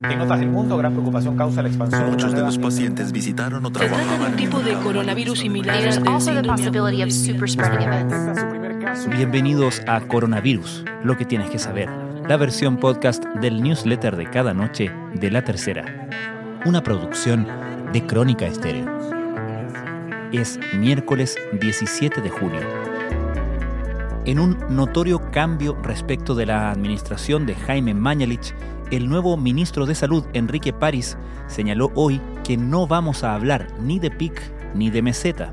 En otras del mundo, gran preocupación causa la expansión. Muchos de los pacientes visitaron o Se trata de un tipo de coronavirus similar al caso. Bienvenidos a Coronavirus, lo que tienes que saber, la versión podcast del newsletter de cada noche de La Tercera, una producción de Crónica Estéreo. Es miércoles 17 de junio. En un notorio cambio respecto de la administración de Jaime Mañalich, el nuevo ministro de Salud, Enrique París, señaló hoy que no vamos a hablar ni de PIC ni de meseta.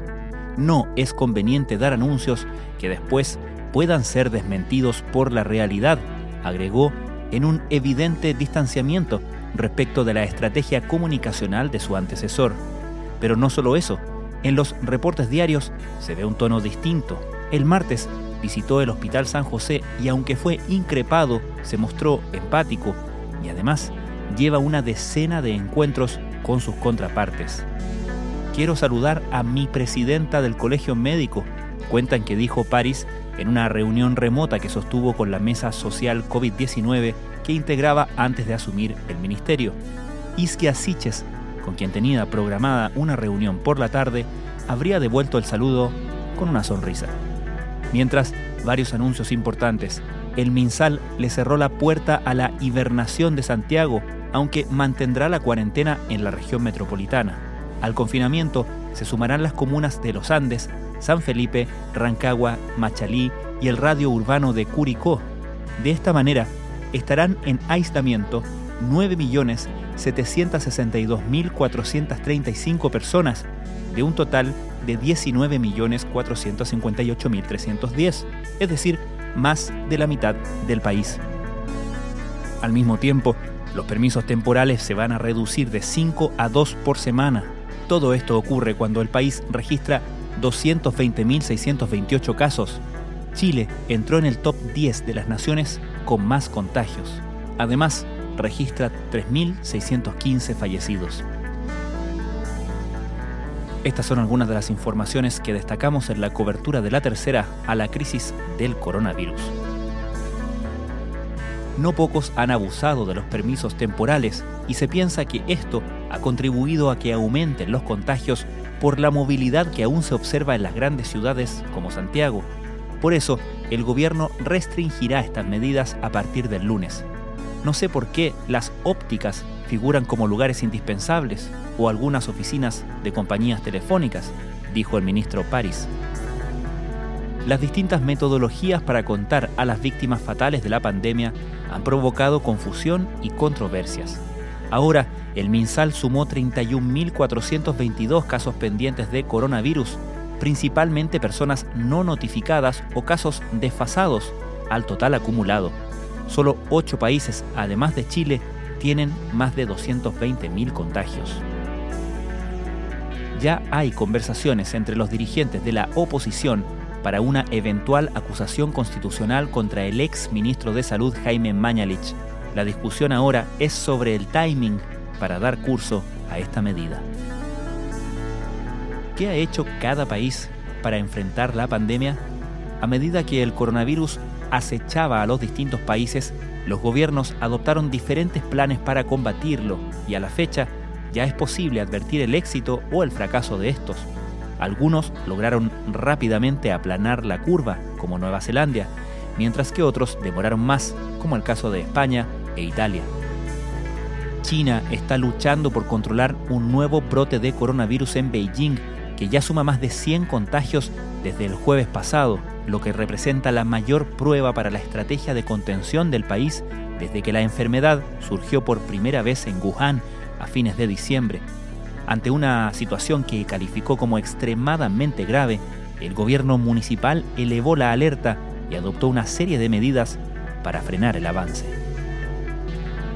No es conveniente dar anuncios que después puedan ser desmentidos por la realidad, agregó en un evidente distanciamiento respecto de la estrategia comunicacional de su antecesor. Pero no solo eso, en los reportes diarios se ve un tono distinto. El martes visitó el Hospital San José y aunque fue increpado, se mostró empático y además lleva una decena de encuentros con sus contrapartes. Quiero saludar a mi presidenta del colegio médico, cuentan que dijo París en una reunión remota que sostuvo con la mesa social COVID-19 que integraba antes de asumir el ministerio. Isquia Siches, con quien tenía programada una reunión por la tarde, habría devuelto el saludo con una sonrisa. Mientras, varios anuncios importantes. El MinSal le cerró la puerta a la hibernación de Santiago, aunque mantendrá la cuarentena en la región metropolitana. Al confinamiento se sumarán las comunas de Los Andes, San Felipe, Rancagua, Machalí y el radio urbano de Curicó. De esta manera, estarán en aislamiento 9.762.435 personas, de un total de 19.458.310, es decir, más de la mitad del país. Al mismo tiempo, los permisos temporales se van a reducir de 5 a 2 por semana. Todo esto ocurre cuando el país registra 220.628 casos. Chile entró en el top 10 de las naciones con más contagios. Además, registra 3.615 fallecidos. Estas son algunas de las informaciones que destacamos en la cobertura de la tercera a la crisis del coronavirus. No pocos han abusado de los permisos temporales y se piensa que esto ha contribuido a que aumenten los contagios por la movilidad que aún se observa en las grandes ciudades como Santiago. Por eso, el gobierno restringirá estas medidas a partir del lunes. No sé por qué las ópticas figuran como lugares indispensables o algunas oficinas de compañías telefónicas, dijo el ministro París. Las distintas metodologías para contar a las víctimas fatales de la pandemia han provocado confusión y controversias. Ahora, el MinSal sumó 31.422 casos pendientes de coronavirus, principalmente personas no notificadas o casos desfasados al total acumulado. Solo 8 países, además de Chile, tienen más de 220.000 contagios. Ya hay conversaciones entre los dirigentes de la oposición para una eventual acusación constitucional contra el ex ministro de Salud Jaime Mañalich. La discusión ahora es sobre el timing para dar curso a esta medida. ¿Qué ha hecho cada país para enfrentar la pandemia? A medida que el coronavirus acechaba a los distintos países, los gobiernos adoptaron diferentes planes para combatirlo y a la fecha ya es posible advertir el éxito o el fracaso de estos. Algunos lograron rápidamente aplanar la curva, como Nueva Zelanda, mientras que otros demoraron más, como el caso de España e Italia. China está luchando por controlar un nuevo brote de coronavirus en Beijing, que ya suma más de 100 contagios desde el jueves pasado, lo que representa la mayor prueba para la estrategia de contención del país desde que la enfermedad surgió por primera vez en Wuhan a fines de diciembre. Ante una situación que calificó como extremadamente grave, el gobierno municipal elevó la alerta y adoptó una serie de medidas para frenar el avance.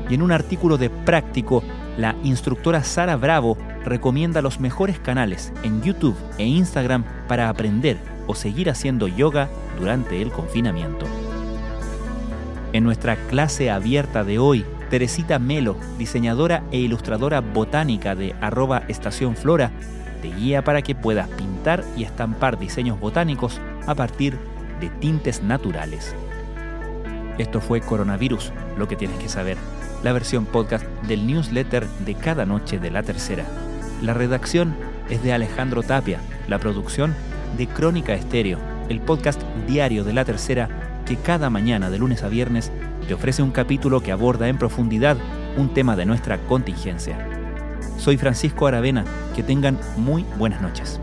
Y en un artículo de Práctico, la instructora Sara Bravo recomienda los mejores canales en YouTube e Instagram para aprender o seguir haciendo yoga durante el confinamiento. En nuestra clase abierta de hoy, Teresita Melo, diseñadora e ilustradora botánica de arroba estación flora, te guía para que puedas pintar y estampar diseños botánicos a partir de tintes naturales. Esto fue Coronavirus, lo que tienes que saber. la versión podcast del newsletter de cada noche de la tercera. La redacción es de Alejandro Tapia, la producción de Crónica Estéreo, el podcast diario de la tercera que cada mañana de lunes a viernes te ofrece un capítulo que aborda en profundidad un tema de nuestra contingencia. Soy Francisco Aravena, que tengan muy buenas noches.